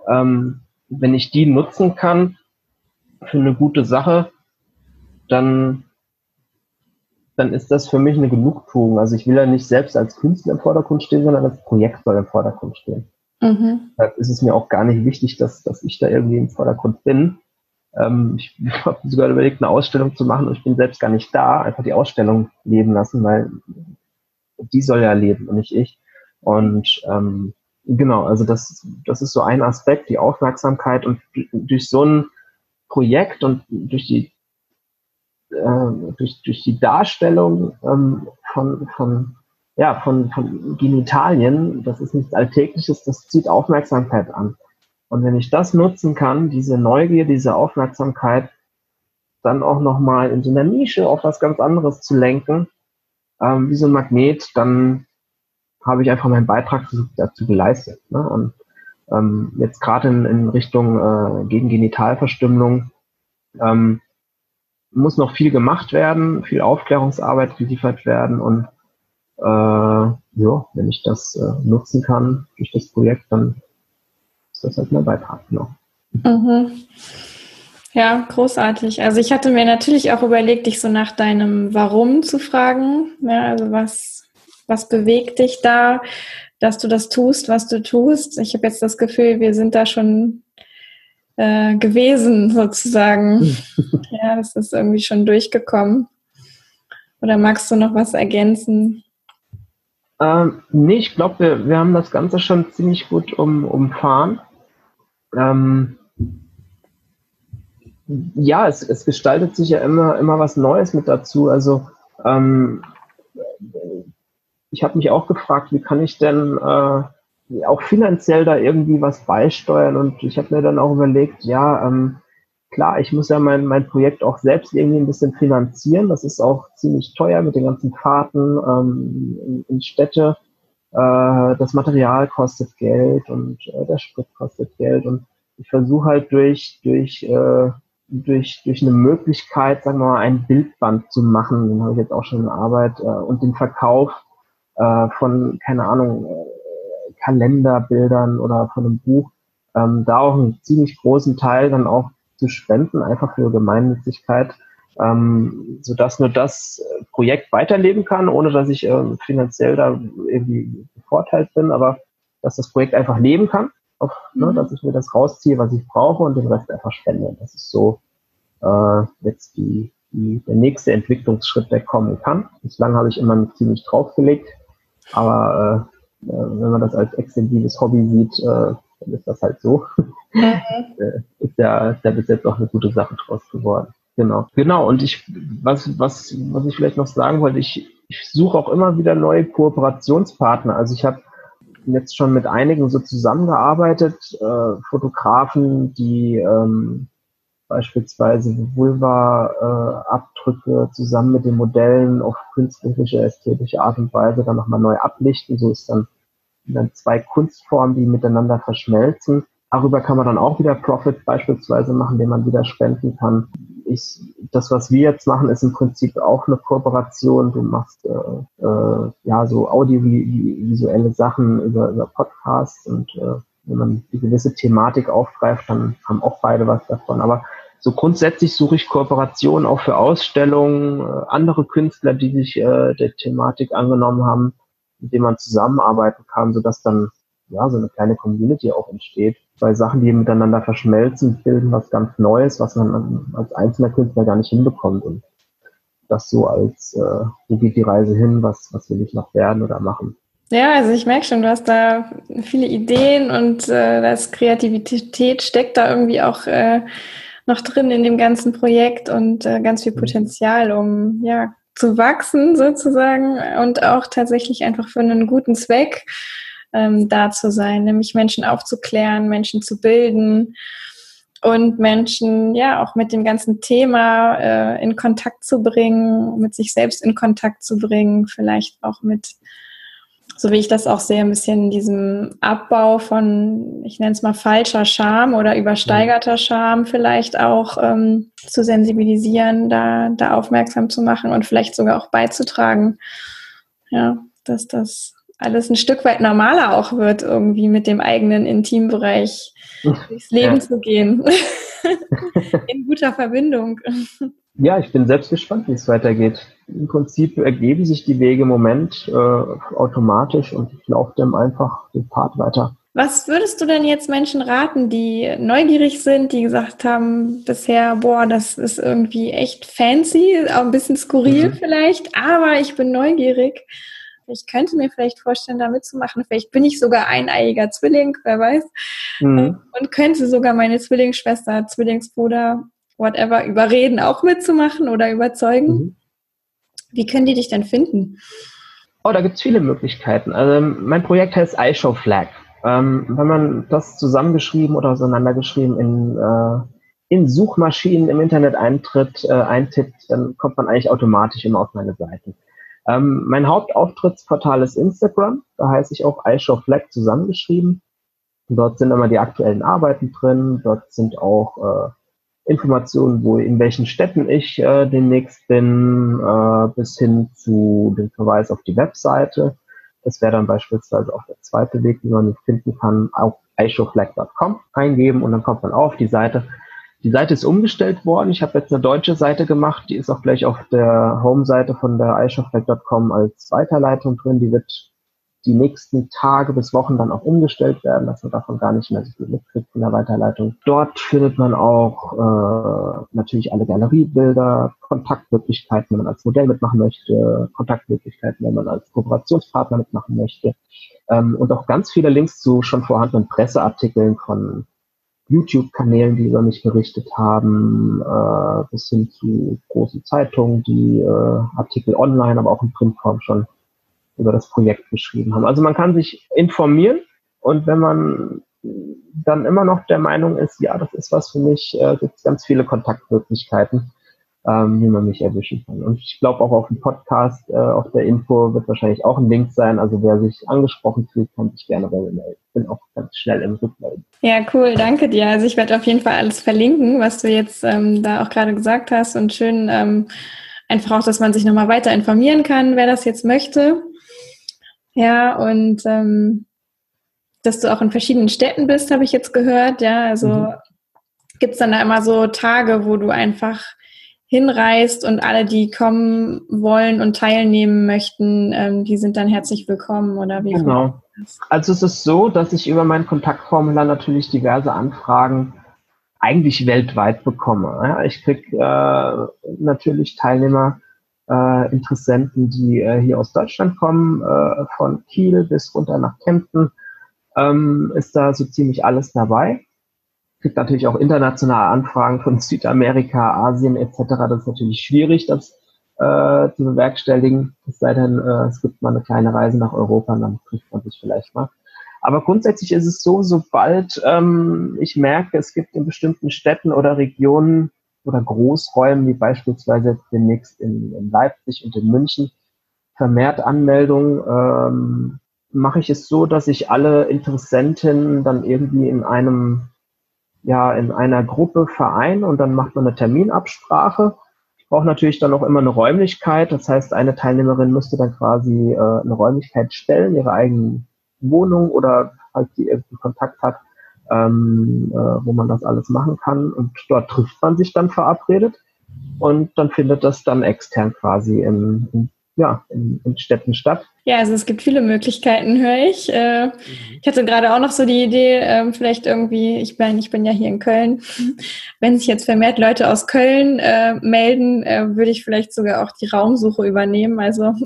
ähm, wenn ich die nutzen kann für eine gute Sache, dann, dann ist das für mich eine Genugtuung. Also ich will ja nicht selbst als Künstler im Vordergrund stehen, sondern das Projekt soll im Vordergrund stehen. Mhm. Deshalb ist es mir auch gar nicht wichtig, dass, dass ich da irgendwie im Vordergrund bin. Ähm, ich habe sogar überlegt, eine Ausstellung zu machen und ich bin selbst gar nicht da, einfach die Ausstellung leben lassen, weil die soll ja leben und nicht ich. Und ähm, genau, also das, das ist so ein Aspekt, die Aufmerksamkeit und durch so ein Projekt und durch die äh, durch, durch die Darstellung ähm, von, von ja, von, von Genitalien, das ist nichts Alltägliches, das zieht Aufmerksamkeit an. Und wenn ich das nutzen kann, diese Neugier, diese Aufmerksamkeit, dann auch nochmal in so einer Nische auf was ganz anderes zu lenken, ähm, wie so ein Magnet, dann habe ich einfach meinen Beitrag dazu geleistet. Ne? Und ähm, jetzt gerade in, in Richtung äh, gegen Genitalverstümmelung ähm, muss noch viel gemacht werden, viel Aufklärungsarbeit geliefert werden und äh, ja, wenn ich das äh, nutzen kann durch das Projekt, dann ist das halt mein Beitrag. Genau. Mhm. Ja, großartig. Also ich hatte mir natürlich auch überlegt, dich so nach deinem Warum zu fragen. Ja, also was, was bewegt dich da, dass du das tust, was du tust? Ich habe jetzt das Gefühl, wir sind da schon äh, gewesen sozusagen. ja, das ist irgendwie schon durchgekommen. Oder magst du noch was ergänzen? Ähm, nee, ich glaube, wir, wir haben das Ganze schon ziemlich gut um, umfahren. Ähm, ja, es, es gestaltet sich ja immer, immer was Neues mit dazu. Also ähm, ich habe mich auch gefragt, wie kann ich denn äh, auch finanziell da irgendwie was beisteuern? Und ich habe mir dann auch überlegt, ja, ähm, klar, ich muss ja mein, mein Projekt auch selbst irgendwie ein bisschen finanzieren. Das ist auch ziemlich teuer mit den ganzen Fahrten ähm, in, in Städte. Äh, das Material kostet Geld und äh, der Sprit kostet Geld. Und ich versuche halt durch, durch äh, durch, durch eine Möglichkeit, sagen wir mal, ein Bildband zu machen, den habe ich jetzt auch schon in Arbeit, äh, und den Verkauf äh, von, keine Ahnung, äh, Kalenderbildern oder von einem Buch, ähm, da auch einen ziemlich großen Teil dann auch zu spenden, einfach für Gemeinnützigkeit, ähm, sodass nur das Projekt weiterleben kann, ohne dass ich äh, finanziell da irgendwie bevorteilt bin, aber dass das Projekt einfach leben kann auf, ne, mhm. dass ich mir das rausziehe, was ich brauche und den Rest einfach spende. Das ist so äh, jetzt die, die, der nächste Entwicklungsschritt, der kommen kann. Bislang habe ich immer ziemlich draufgelegt, aber äh, äh, wenn man das als extensives Hobby sieht, äh, dann ist das halt so. Mhm. Äh, ist ja, ist ja bis jetzt auch eine gute Sache draus geworden. Genau. Genau. Und ich, was, was, was ich vielleicht noch sagen wollte, ich, ich suche auch immer wieder neue Kooperationspartner. Also ich habe jetzt schon mit einigen so zusammengearbeitet, äh, Fotografen, die ähm, beispielsweise Vulva-Abdrücke äh, zusammen mit den Modellen auf künstlerische, ästhetische Art und Weise dann nochmal neu ablichten. So ist dann, dann zwei Kunstformen, die miteinander verschmelzen. Darüber kann man dann auch wieder Profit beispielsweise machen, den man wieder spenden kann. Ich, das, was wir jetzt machen, ist im Prinzip auch eine Kooperation. Du machst äh, äh, ja so audiovisuelle Sachen über, über Podcasts und äh, wenn man die gewisse Thematik aufgreift, dann haben auch beide was davon. Aber so grundsätzlich suche ich Kooperationen auch für Ausstellungen, äh, andere Künstler, die sich äh, der Thematik angenommen haben, mit denen man zusammenarbeiten kann, sodass dann ja so eine kleine Community auch entsteht. Weil Sachen, die miteinander verschmelzen, bilden was ganz Neues, was man als einzelner Künstler gar nicht hinbekommt. Und das so als, äh, wo geht die Reise hin, was, was will ich noch werden oder machen. Ja, also ich merke schon, du hast da viele Ideen und äh, das Kreativität steckt da irgendwie auch äh, noch drin in dem ganzen Projekt und äh, ganz viel mhm. Potenzial, um ja zu wachsen sozusagen und auch tatsächlich einfach für einen guten Zweck ähm, da zu sein, nämlich Menschen aufzuklären, Menschen zu bilden und Menschen ja auch mit dem ganzen Thema äh, in Kontakt zu bringen, mit sich selbst in Kontakt zu bringen, vielleicht auch mit so wie ich das auch sehe, ein bisschen diesem Abbau von, ich nenne es mal falscher Scham oder übersteigerter Scham vielleicht auch ähm, zu sensibilisieren, da, da aufmerksam zu machen und vielleicht sogar auch beizutragen, ja, dass das alles ein Stück weit normaler auch wird, irgendwie mit dem eigenen Intimbereich durchs Leben ja. zu gehen. in guter Verbindung. Ja, ich bin selbst gespannt, wie es weitergeht. Im Prinzip ergeben sich die Wege im Moment äh, automatisch und ich laufe dem einfach den Pfad weiter. Was würdest du denn jetzt Menschen raten, die neugierig sind, die gesagt haben bisher, boah, das ist irgendwie echt fancy, auch ein bisschen skurril mhm. vielleicht, aber ich bin neugierig. Ich könnte mir vielleicht vorstellen, da mitzumachen. Vielleicht bin ich sogar eineiiger Zwilling, wer weiß. Mhm. Und könnte sogar meine Zwillingsschwester, Zwillingsbruder whatever, überreden, auch mitzumachen oder überzeugen. Mhm. Wie können die dich denn finden? Oh, da gibt's viele Möglichkeiten. Also mein Projekt heißt iShow Flag. Ähm, wenn man das zusammengeschrieben oder auseinandergeschrieben in, äh, in Suchmaschinen im Internet eintritt, äh, eintippt, dann kommt man eigentlich automatisch immer auf meine Seiten. Ähm, mein Hauptauftrittsportal ist Instagram, da heiße ich auch iShow Flag zusammengeschrieben. Dort sind immer die aktuellen Arbeiten drin, dort sind auch äh, Informationen, wo in welchen Städten ich äh, demnächst bin, äh, bis hin zu dem Verweis auf die Webseite. Das wäre dann beispielsweise auch der zweite Weg, wie man mich finden kann, auf ishowflag.com eingeben und dann kommt man auf die Seite. Die Seite ist umgestellt worden. Ich habe jetzt eine deutsche Seite gemacht, die ist auch gleich auf der Home-Seite von der ishowflag.com als Weiterleitung drin. Die wird die nächsten Tage bis Wochen dann auch umgestellt werden, dass man davon gar nicht mehr so viel mitkriegt in der Weiterleitung. Dort findet man auch äh, natürlich alle Galeriebilder, Kontaktmöglichkeiten, wenn man als Modell mitmachen möchte, Kontaktmöglichkeiten, wenn man als Kooperationspartner mitmachen möchte ähm, und auch ganz viele Links zu schon vorhandenen Presseartikeln von YouTube-Kanälen, die über mich berichtet haben, äh, bis hin zu großen Zeitungen, die äh, Artikel online, aber auch in Printform schon über das Projekt geschrieben haben. Also man kann sich informieren und wenn man dann immer noch der Meinung ist, ja, das ist was für mich, äh, gibt es ganz viele Kontaktmöglichkeiten, ähm, wie man mich erwischen kann. Und ich glaube auch auf dem Podcast, äh, auf der Info wird wahrscheinlich auch ein Link sein. Also wer sich angesprochen fühlt, kann sich gerne bei mir melden. Ich bin auch ganz schnell im Rückmelden. Ja, cool, danke dir. Also ich werde auf jeden Fall alles verlinken, was du jetzt ähm, da auch gerade gesagt hast und schön ähm, einfach auch, dass man sich nochmal weiter informieren kann, wer das jetzt möchte. Ja, und ähm, dass du auch in verschiedenen Städten bist, habe ich jetzt gehört. Ja, also mhm. gibt es dann da immer so Tage, wo du einfach hinreist und alle, die kommen wollen und teilnehmen möchten, ähm, die sind dann herzlich willkommen oder wie? Genau. Also es ist so, dass ich über mein Kontaktformular natürlich diverse Anfragen eigentlich weltweit bekomme. Ja, ich krieg äh, natürlich Teilnehmer äh, Interessenten, die äh, hier aus Deutschland kommen, äh, von Kiel bis runter nach Kempten, ähm, ist da so ziemlich alles dabei. Kriegt natürlich auch internationale Anfragen von Südamerika, Asien etc. Das ist natürlich schwierig, das äh, zu bewerkstelligen. Es sei denn, äh, es gibt mal eine kleine Reise nach Europa und dann trifft man sich vielleicht mal. Aber grundsätzlich ist es so, sobald ähm, ich merke, es gibt in bestimmten Städten oder Regionen oder Großräumen, wie beispielsweise demnächst in, in Leipzig und in München, vermehrt Anmeldungen, ähm, mache ich es so, dass ich alle Interessenten dann irgendwie in einem, ja, in einer Gruppe verein und dann macht man eine Terminabsprache. Ich brauche natürlich dann auch immer eine Räumlichkeit. Das heißt, eine Teilnehmerin müsste dann quasi äh, eine Räumlichkeit stellen, ihre eigene Wohnung oder falls sie irgendwie Kontakt hat, ähm, äh, wo man das alles machen kann. Und dort trifft man sich dann verabredet und dann findet das dann extern quasi in, in ja, in, in, Städten statt. Ja, also es gibt viele Möglichkeiten, höre ich. Äh, mhm. Ich hatte gerade auch noch so die Idee, äh, vielleicht irgendwie, ich bin, ich bin ja hier in Köln, wenn sich jetzt vermehrt Leute aus Köln äh, melden, äh, würde ich vielleicht sogar auch die Raumsuche übernehmen. Also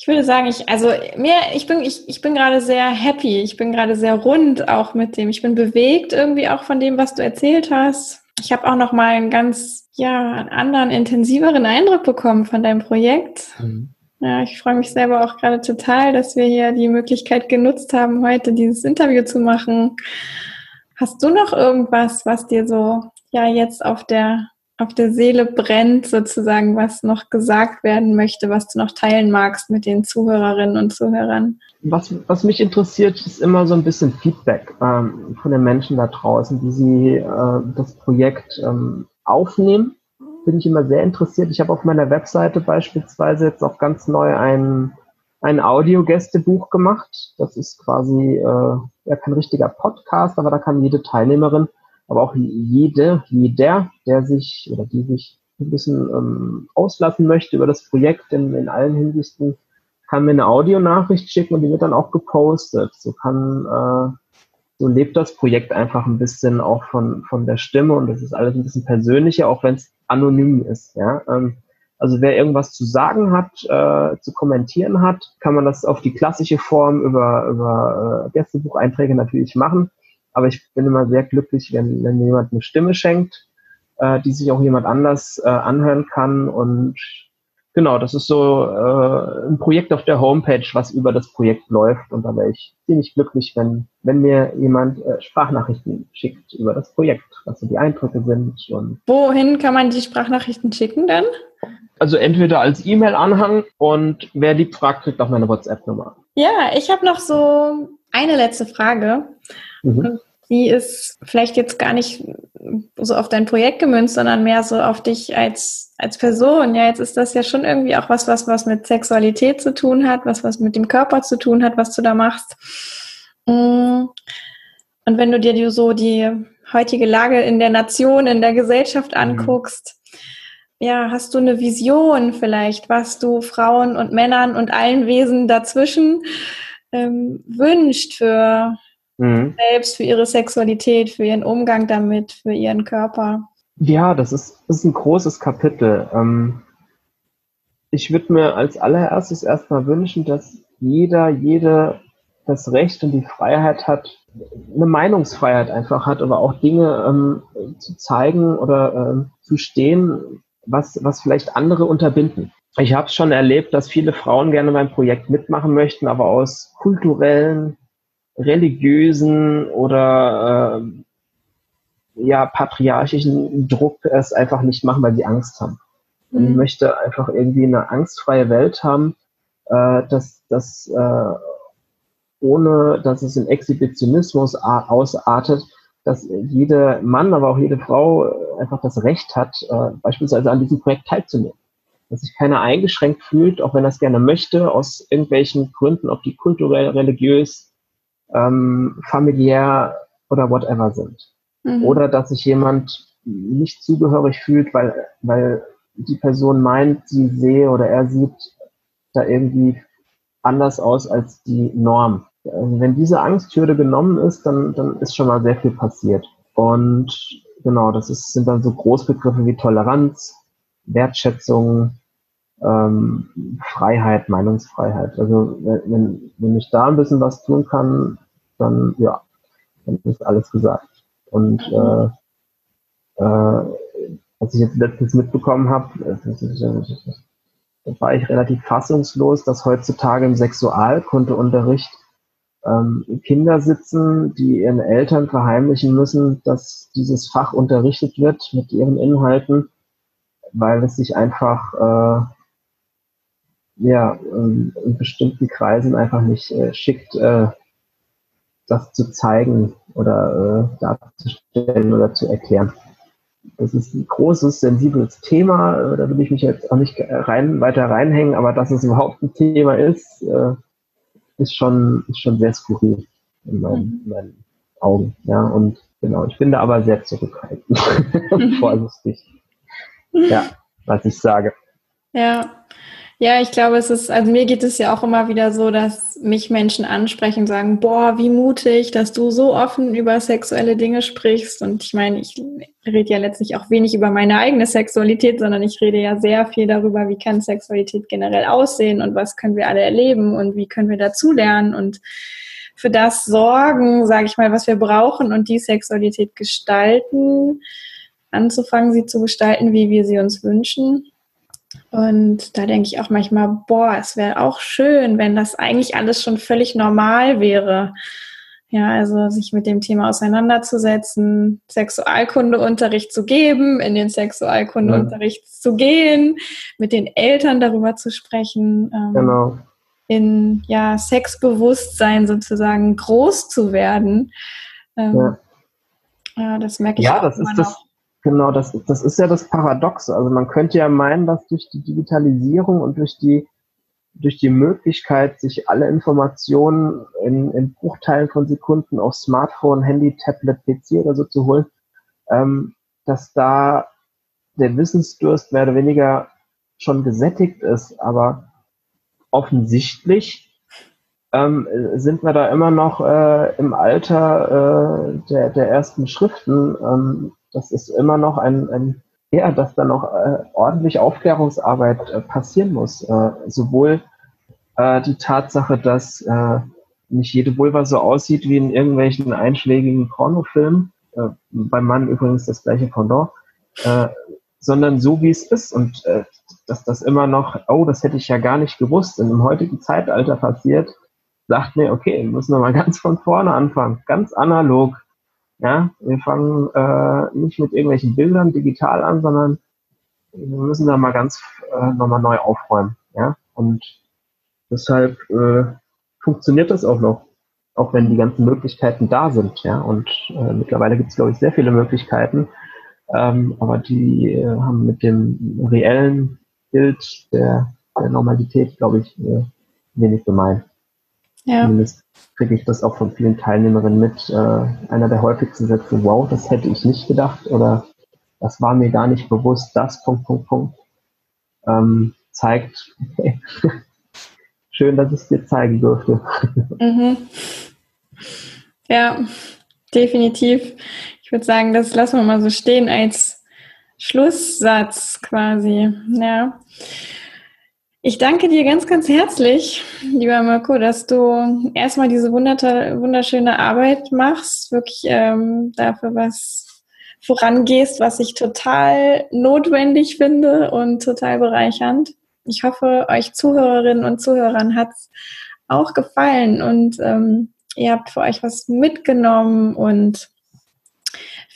Ich würde sagen, ich, also mir, ich bin, ich, ich bin gerade sehr happy. Ich bin gerade sehr rund auch mit dem. Ich bin bewegt irgendwie auch von dem, was du erzählt hast. Ich habe auch noch mal einen ganz, ja, einen anderen, intensiveren Eindruck bekommen von deinem Projekt. Mhm. Ja, ich freue mich selber auch gerade total, dass wir hier die Möglichkeit genutzt haben, heute dieses Interview zu machen. Hast du noch irgendwas, was dir so, ja, jetzt auf der auf der Seele brennt, sozusagen, was noch gesagt werden möchte, was du noch teilen magst mit den Zuhörerinnen und Zuhörern? Was, was mich interessiert, ist immer so ein bisschen Feedback ähm, von den Menschen da draußen, wie sie äh, das Projekt ähm, aufnehmen. Bin ich immer sehr interessiert. Ich habe auf meiner Webseite beispielsweise jetzt auch ganz neu ein, ein Audio-Gästebuch gemacht. Das ist quasi äh, ja kein richtiger Podcast, aber da kann jede Teilnehmerin aber auch jede, jeder, der sich oder die sich ein bisschen ähm, auslassen möchte über das Projekt in, in allen Hinsichten, kann mir eine Audionachricht schicken und die wird dann auch gepostet. So kann, äh, so lebt das Projekt einfach ein bisschen auch von, von der Stimme und das ist alles ein bisschen persönlicher, auch wenn es anonym ist. Ja? Ähm, also wer irgendwas zu sagen hat, äh, zu kommentieren hat, kann man das auf die klassische Form über, über äh, Gästebucheinträge natürlich machen. Aber ich bin immer sehr glücklich, wenn, wenn jemand eine Stimme schenkt, äh, die sich auch jemand anders äh, anhören kann. Und genau, das ist so äh, ein Projekt auf der Homepage, was über das Projekt läuft. Und da wäre ich ziemlich glücklich, wenn, wenn mir jemand äh, Sprachnachrichten schickt über das Projekt, was so die Eindrücke sind. Und Wohin kann man die Sprachnachrichten schicken dann? Also entweder als E-Mail-Anhang und wer die fragt, kriegt auch meine WhatsApp-Nummer. Ja, ich habe noch so eine letzte Frage. Mhm. Die ist vielleicht jetzt gar nicht so auf dein Projekt gemünzt, sondern mehr so auf dich als, als Person. Ja, jetzt ist das ja schon irgendwie auch was, was, was mit Sexualität zu tun hat, was, was mit dem Körper zu tun hat, was du da machst. Mm. Und wenn du dir so die heutige Lage in der Nation, in der Gesellschaft mhm. anguckst, ja, hast du eine Vision vielleicht, was du Frauen und Männern und allen Wesen dazwischen ähm, wünscht für mhm. selbst, für ihre Sexualität, für ihren Umgang damit, für ihren Körper? Ja, das ist, ist ein großes Kapitel. Ähm, ich würde mir als allererstes erstmal wünschen, dass jeder, jede das Recht und die Freiheit hat, eine Meinungsfreiheit einfach hat, aber auch Dinge ähm, zu zeigen oder ähm, zu stehen, was, was vielleicht andere unterbinden. Ich habe schon erlebt, dass viele Frauen gerne beim Projekt mitmachen möchten, aber aus kulturellen, religiösen oder äh, ja patriarchischen Druck es einfach nicht machen, weil sie Angst haben. Und ich mhm. möchte einfach irgendwie eine angstfreie Welt haben, äh, dass, dass äh, ohne dass es in Exhibitionismus ausartet, dass jeder Mann, aber auch jede Frau einfach das Recht hat, äh, beispielsweise an diesem Projekt teilzunehmen. Dass sich keiner eingeschränkt fühlt, auch wenn er es gerne möchte, aus irgendwelchen Gründen, ob die kulturell, religiös, ähm, familiär oder whatever sind. Mhm. Oder dass sich jemand nicht zugehörig fühlt, weil, weil die Person meint, sie sehe oder er sieht da irgendwie anders aus als die Norm. Also wenn diese Angsthürde genommen ist, dann, dann ist schon mal sehr viel passiert. Und genau, das ist, sind dann so Großbegriffe wie Toleranz, Wertschätzung, ähm, Freiheit, Meinungsfreiheit. Also wenn, wenn ich da ein bisschen was tun kann, dann ja, dann ist alles gesagt. Und äh, äh, was ich jetzt letztens mitbekommen habe, war ich relativ fassungslos, dass heutzutage im Sexualkundeunterricht ähm, Kinder sitzen, die ihren Eltern verheimlichen müssen, dass dieses Fach unterrichtet wird mit ihren Inhalten, weil es sich einfach äh, ja, in, in bestimmten Kreisen einfach nicht äh, schickt, äh, das zu zeigen oder äh, darzustellen oder zu erklären. Das ist ein großes, sensibles Thema, äh, da will ich mich jetzt auch nicht rein, weiter reinhängen, aber dass es überhaupt ein Thema ist, äh, ist schon, ist schon sehr skurril in meinen, in meinen Augen. Ja, und genau, ich bin da aber sehr zurückhaltend und vorsichtig. Ja, was ich sage. Ja. Ja, ich glaube, es ist, also mir geht es ja auch immer wieder so, dass mich Menschen ansprechen und sagen, boah, wie mutig, dass du so offen über sexuelle Dinge sprichst. Und ich meine, ich rede ja letztlich auch wenig über meine eigene Sexualität, sondern ich rede ja sehr viel darüber, wie kann Sexualität generell aussehen und was können wir alle erleben und wie können wir dazulernen und für das sorgen, sage ich mal, was wir brauchen und die Sexualität gestalten, anzufangen, sie zu gestalten, wie wir sie uns wünschen. Und da denke ich auch manchmal, boah, es wäre auch schön, wenn das eigentlich alles schon völlig normal wäre. Ja, also sich mit dem Thema auseinanderzusetzen, Sexualkundeunterricht zu geben, in den Sexualkundeunterricht ja. zu gehen, mit den Eltern darüber zu sprechen, ähm, genau. in ja Sexbewusstsein sozusagen groß zu werden. Ähm, ja. ja. das merke ich ja, auch. Das ist das. Genau, das, das ist ja das Paradoxe. Also man könnte ja meinen, dass durch die Digitalisierung und durch die, durch die Möglichkeit, sich alle Informationen in, in Bruchteilen von Sekunden auf Smartphone, Handy, Tablet, PC oder so zu holen, ähm, dass da der Wissensdurst mehr oder weniger schon gesättigt ist. Aber offensichtlich ähm, sind wir da immer noch äh, im Alter äh, der, der ersten Schriften. Ähm, das ist immer noch ein, ein ja, dass da noch äh, ordentlich Aufklärungsarbeit äh, passieren muss. Äh, sowohl äh, die Tatsache, dass äh, nicht jede Vulva so aussieht wie in irgendwelchen einschlägigen Pornofilmen, äh, beim Mann übrigens das gleiche Pendant, sondern so wie es ist. Und dass das immer noch, oh, das hätte ich ja gar nicht gewusst, in dem heutigen Zeitalter passiert, sagt mir, okay, müssen wir mal ganz von vorne anfangen, ganz analog. Ja, wir fangen äh, nicht mit irgendwelchen Bildern digital an, sondern wir müssen da mal ganz äh, nochmal neu aufräumen. Ja, und deshalb äh, funktioniert das auch noch, auch wenn die ganzen Möglichkeiten da sind. Ja, und äh, mittlerweile gibt es, glaube ich, sehr viele Möglichkeiten, ähm, aber die äh, haben mit dem reellen Bild der, der Normalität, glaube ich, äh, wenig gemein. Ja. Zumindest kriege ich das auch von vielen Teilnehmerinnen mit. Äh, einer der häufigsten Sätze, wow, das hätte ich nicht gedacht oder das war mir gar nicht bewusst, das, Punkt, Punkt, Punkt, ähm, zeigt, okay. schön, dass ich es dir zeigen durfte. Mhm. Ja, definitiv. Ich würde sagen, das lassen wir mal so stehen als Schlusssatz quasi. Ja. Ich danke dir ganz, ganz herzlich, lieber Mirko, dass du erstmal diese wunderschöne Arbeit machst, wirklich ähm, dafür was vorangehst, was ich total notwendig finde und total bereichernd. Ich hoffe, euch Zuhörerinnen und Zuhörern hat es auch gefallen und ähm, ihr habt für euch was mitgenommen und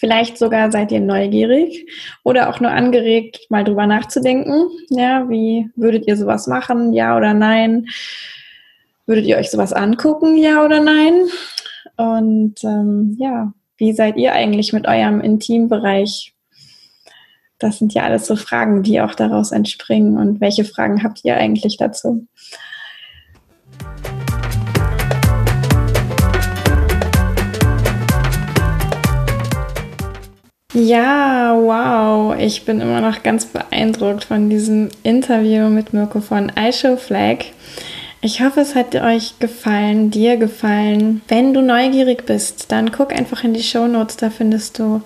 Vielleicht sogar seid ihr neugierig oder auch nur angeregt, mal drüber nachzudenken. Ja, wie würdet ihr sowas machen? Ja oder nein? Würdet ihr euch sowas angucken? Ja oder nein? Und ähm, ja, wie seid ihr eigentlich mit eurem Intimbereich? Das sind ja alles so Fragen, die auch daraus entspringen. Und welche Fragen habt ihr eigentlich dazu? Ja, wow. Ich bin immer noch ganz beeindruckt von diesem Interview mit Mirko von iShowFlag. Ich hoffe, es hat euch gefallen, dir gefallen. Wenn du neugierig bist, dann guck einfach in die Show Notes, da findest du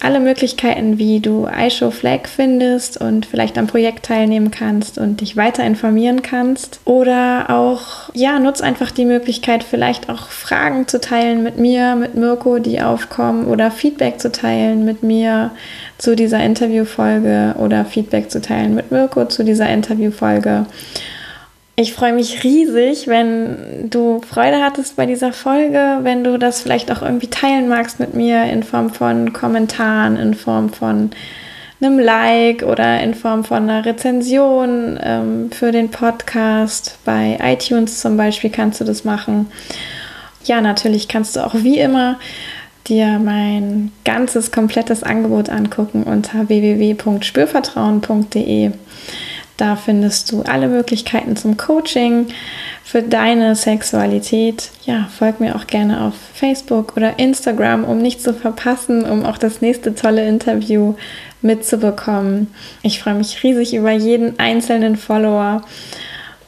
alle Möglichkeiten, wie du iShow Flag findest und vielleicht am Projekt teilnehmen kannst und dich weiter informieren kannst. Oder auch, ja, nutz einfach die Möglichkeit, vielleicht auch Fragen zu teilen mit mir, mit Mirko, die aufkommen oder Feedback zu teilen mit mir zu dieser Interviewfolge oder Feedback zu teilen mit Mirko zu dieser Interviewfolge. Ich freue mich riesig, wenn du Freude hattest bei dieser Folge, wenn du das vielleicht auch irgendwie teilen magst mit mir in Form von Kommentaren, in Form von einem Like oder in Form von einer Rezension ähm, für den Podcast. Bei iTunes zum Beispiel kannst du das machen. Ja, natürlich kannst du auch wie immer dir mein ganzes komplettes Angebot angucken unter www.spürvertrauen.de. Da findest du alle Möglichkeiten zum Coaching für deine Sexualität. Ja, folg mir auch gerne auf Facebook oder Instagram, um nichts zu verpassen, um auch das nächste tolle Interview mitzubekommen. Ich freue mich riesig über jeden einzelnen Follower.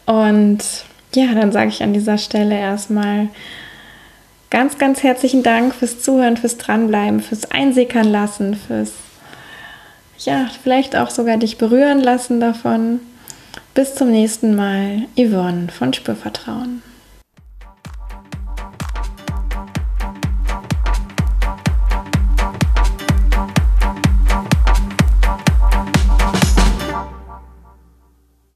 Und ja, dann sage ich an dieser Stelle erstmal ganz, ganz herzlichen Dank fürs Zuhören, fürs Dranbleiben, fürs Einsickern lassen, fürs ja, vielleicht auch sogar dich berühren lassen davon. Bis zum nächsten Mal, Yvonne von Spürvertrauen.